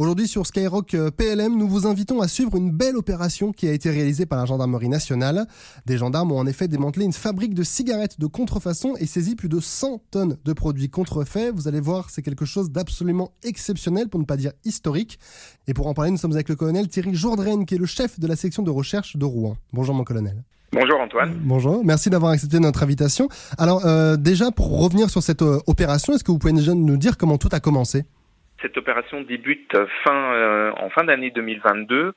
Aujourd'hui sur Skyrock euh, PLM, nous vous invitons à suivre une belle opération qui a été réalisée par la gendarmerie nationale. Des gendarmes ont en effet démantelé une fabrique de cigarettes de contrefaçon et saisi plus de 100 tonnes de produits contrefaits. Vous allez voir, c'est quelque chose d'absolument exceptionnel, pour ne pas dire historique. Et pour en parler, nous sommes avec le colonel Thierry Jourdraine, qui est le chef de la section de recherche de Rouen. Bonjour mon colonel. Bonjour Antoine. Bonjour, merci d'avoir accepté notre invitation. Alors euh, déjà, pour revenir sur cette euh, opération, est-ce que vous pouvez déjà nous dire comment tout a commencé? Cette opération débute fin, euh, en fin d'année 2022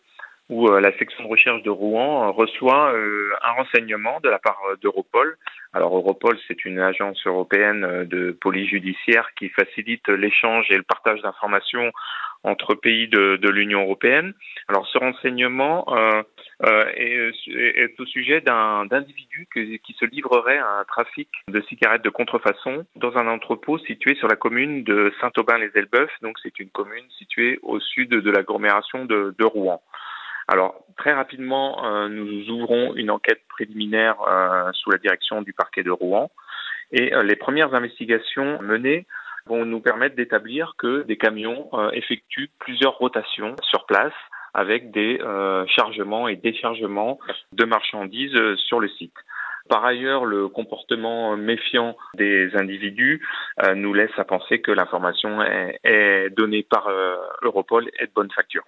où euh, la section de recherche de Rouen euh, reçoit un renseignement de la part d'Europol. Alors Europol, c'est une agence européenne de police judiciaire qui facilite l'échange et le partage d'informations entre pays de, de l'Union européenne. Alors ce renseignement euh, est, est, au sujet d'un individu qui se livrerait à un trafic de cigarettes de contrefaçon dans un entrepôt situé sur la commune de Saint-Aubin-les-Elbeuf. Donc c'est une commune située au sud de l'agglomération de, de, Rouen. Alors très rapidement, euh, nous ouvrons une enquête préliminaire euh, sous la direction du parquet de Rouen et euh, les premières investigations menées vont nous permettre d'établir que des camions euh, effectuent plusieurs rotations sur place avec des euh, chargements et déchargements de marchandises euh, sur le site. Par ailleurs, le comportement méfiant des individus nous laisse à penser que l'information est, donnée par Europol est de bonne facture.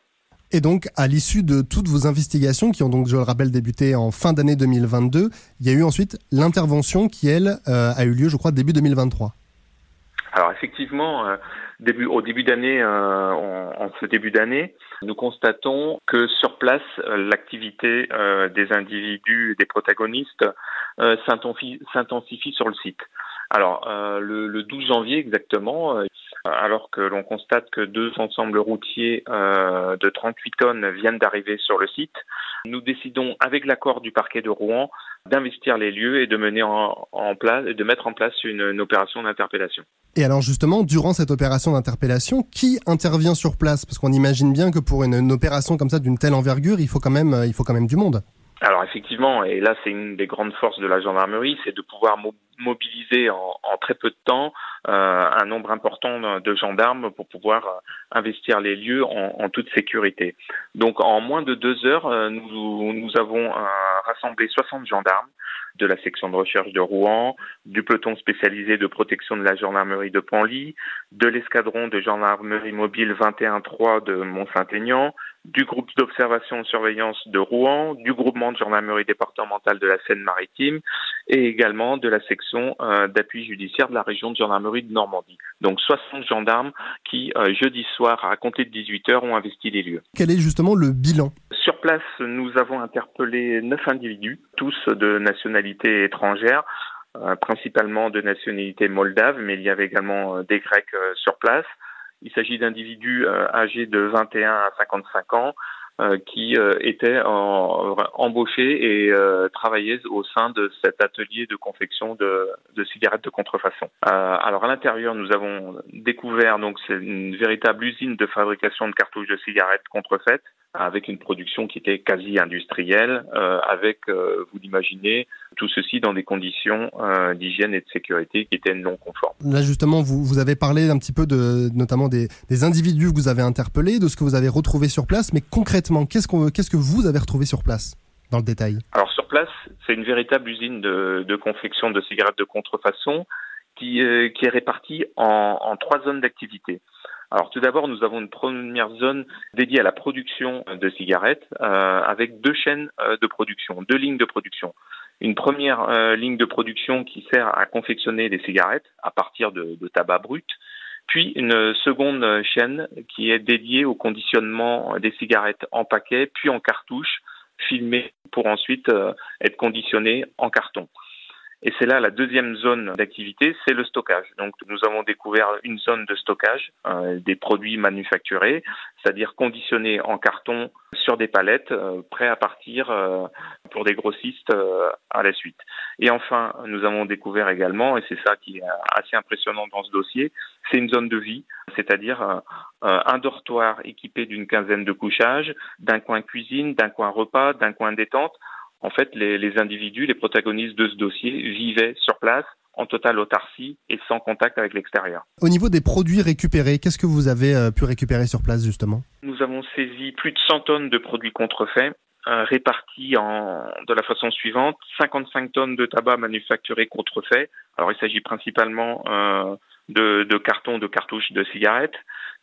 Et donc, à l'issue de toutes vos investigations, qui ont donc, je le rappelle, débuté en fin d'année 2022, il y a eu ensuite l'intervention qui, elle, a eu lieu, je crois, début 2023. Alors effectivement, euh, au début d'année, euh, en, ce début d'année, nous constatons que sur place, euh, l'activité des individus, des protagonistes, s'intensifie sur le site. Alors, le, le, 12 janvier exactement, alors que l'on constate que deux ensembles routiers de 38 tonnes viennent d'arriver sur le site, nous décidons, avec l'accord du parquet de Rouen, d'investir les lieux et de mener en, place, de mettre en place une opération d'interpellation. Et alors justement, durant cette opération d'interpellation, qui intervient sur place? Parce qu'on imagine bien que pour une, opération comme ça d'une telle envergure, il faut quand même, euh, il faut quand même du monde. Alors effectivement, et là c'est une des grandes forces de la gendarmerie, c'est de pouvoir mobiliser en, très peu de temps euh, un nombre important de gendarmes pour pouvoir euh, investir les lieux en, toute sécurité. Donc en moins de deux heures, nous, nous avons rassemblé 60 gendarmes de la section de recherche de Rouen, du peloton spécialisé de protection de la gendarmerie de Panly, de l'escadron de gendarmerie mobile 21-3 de Mont-Saint-Aignan, du groupe d'observation et surveillance de Rouen, du groupement de gendarmerie départementale de la Seine-Maritime et également de la section euh, d'appui judiciaire de la région de gendarmerie de Normandie. Donc 60 gendarmes qui, euh, jeudi soir, à compter de 18 heures, ont investi les lieux. Quel est justement le bilan Sur place, nous avons interpellé neuf individus, tous de nationalité étrangère, euh, principalement de nationalité moldave, mais il y avait également des Grecs sur place. Il s'agit d'individus euh, âgés de 21 à 55 ans euh, qui euh, étaient embauchés et travaillaient au sein de cet atelier de confection de, de cigarettes de contrefaçon. alors à l'intérieur, nous avons découvert donc c'est une véritable usine de fabrication de cartouches de cigarettes contrefaites avec une production qui était quasi industrielle, euh, avec, euh, vous l'imaginez, tout ceci dans des conditions euh, d'hygiène et de sécurité qui étaient non conformes. Là justement, vous, vous avez parlé un petit peu de, notamment des, des, individus que vous avez interpellés, de ce que vous avez retrouvé sur place, mais concrètement, qu'est-ce, qu'on, qu'est-ce que vous avez retrouvé sur place dans le détail? Alors sur place, c'est une véritable usine de, de confection de cigarettes de contrefaçon qui, qui est répartie en, en trois zones d'activité. Alors tout d'abord, nous avons une première zone dédiée à la production de cigarettes euh, avec deux chaînes euh, de production, deux lignes de production. Une première euh, ligne de production qui sert à confectionner des cigarettes à partir de, de, tabac brut, puis une seconde chaîne qui est dédiée au conditionnement des cigarettes en paquet, puis en cartouche, filmées pour ensuite être conditionnées en carton. Et c'est là la deuxième zone d'activité, c'est le stockage. Donc nous avons découvert une zone de stockage euh, des produits manufacturés, c'est-à-dire conditionnés en carton sur des palettes, euh, prêts à partir euh, pour des grossistes à la suite. Et enfin, nous avons découvert également, et c'est ça qui est assez impressionnant dans ce dossier, c'est une zone de vie, c'est-à-dire un dortoir équipé d'une quinzaine de couchages, d'un coin cuisine, d'un coin repas, d'un coin détente en fait, les, individus, les protagonistes de ce dossier vivaient sur place en totale autarcie et sans contact avec l'extérieur. Au niveau des produits récupérés, qu'est-ce que vous avez pu récupérer sur place justement? Nous avons saisi plus de 100 tonnes de produits contrefaits répartis en, de la façon suivante 55 tonnes de tabac manufacturé contrefait. Alors il s'agit principalement de, de cartons de cartouches de cigarettes,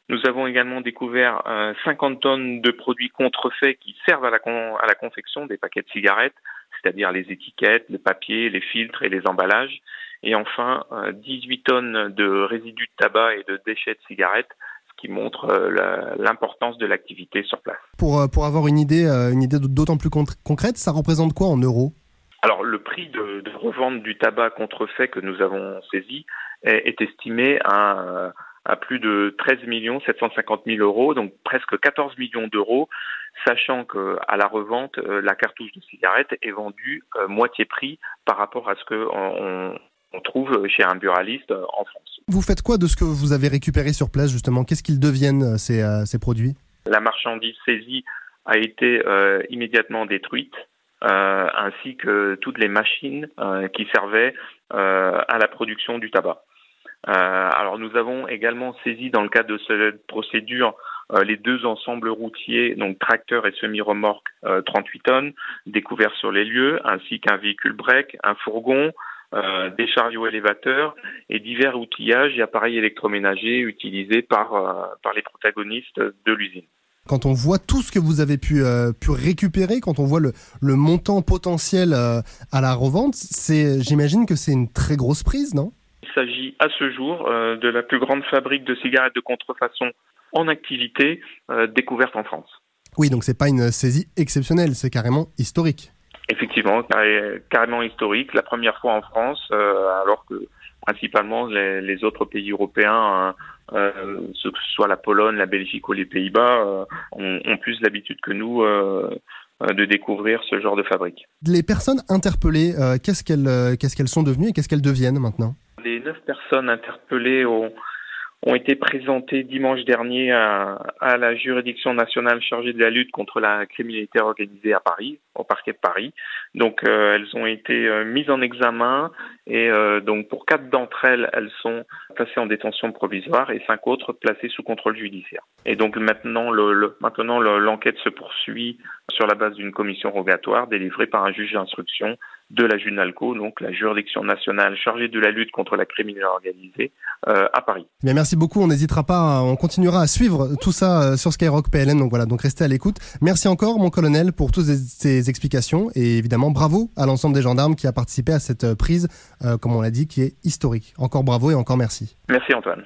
nous avons également découvert 50 euh, tonnes de produits contrefaits qui servent à la, à la confection des paquets de cigarettes, c'est-à-dire les étiquettes, le papier, les filtres et les emballages. Et enfin, 18 euh, tonnes de résidus de tabac et de déchets de cigarettes, ce qui montre euh, l'importance de l'activité sur place. Pour, pour avoir une idée, une idée d'autant plus concrète, ça représente quoi en euros? Alors le prix de, de, revente du tabac contrefait que nous avons saisi est, est estimé à à plus de 13 750 000 euros, donc presque 14 millions d'euros, sachant que à la revente, euh, la cartouche de cigarette est vendue euh, moitié prix par rapport à ce que on, trouve chez un buraliste euh, en France. Vous faites quoi de ce que vous avez récupéré sur place justement? Qu'est-ce qu'ils deviennent ces, ces, produits? La marchandise saisie a été immédiatement détruite. ainsi que toutes les machines qui servaient à la production du tabac. Euh, alors nous avons également saisi dans le cadre de cette procédure euh, les deux ensembles routiers, donc tracteur et semi-remorque 38 euh, tonnes, découverts sur les lieux, ainsi qu'un véhicule break, un fourgon, des chariots élévateurs et divers outillages et appareils électroménagers utilisés par, par les protagonistes de l'usine. Quand on voit tout ce que vous avez pu, pu récupérer, quand on voit le, le montant potentiel à la revente, c'est, j'imagine que c'est une très grosse prise, non? S'agit à ce jour euh, de la plus grande fabrique de cigarettes de contrefaçon en activité euh, découverte en France. Oui, donc c'est pas une saisie exceptionnelle, c'est carrément historique. Effectivement, carrément historique, la première fois en France, euh, alors que principalement les, autres pays européens, ce que ce soit la Pologne, la Belgique ou les Pays-Bas, ont, ont, plus l'habitude que nous de découvrir ce genre de fabrique. Les personnes interpellées, qu'est-ce qu'elles qu'est-ce qu'elles sont devenues et qu'est-ce qu'elles deviennent maintenant? Les neuf personnes interpellées ont, été présentées dimanche dernier à, la juridiction nationale chargée de la lutte contre la criminalité organisée à Paris, au parquet de Paris. Donc euh, elles ont été euh, mises en examen et euh, donc pour quatre d'entre elles, elles sont placées en détention provisoire et cinq autres placées sous contrôle judiciaire. Et donc maintenant, maintenant l'enquête se poursuit sur la base d'une commission rogatoire délivrée par un juge d'instruction de la JUNALCO, donc la juridiction nationale chargée de la lutte contre la criminalité organisée euh, à Paris. Bien, merci beaucoup. On n'hésitera pas, on continuera à suivre tout ça euh, sur Skyrock PLN. Donc voilà, donc restez à l'écoute. Merci encore, mon colonel, pour toutes ces explications et évidemment bravo à l'ensemble des gendarmes qui a participé à cette euh, prise, comme on l'a dit, qui est historique. Encore bravo et encore merci. Merci Antoine.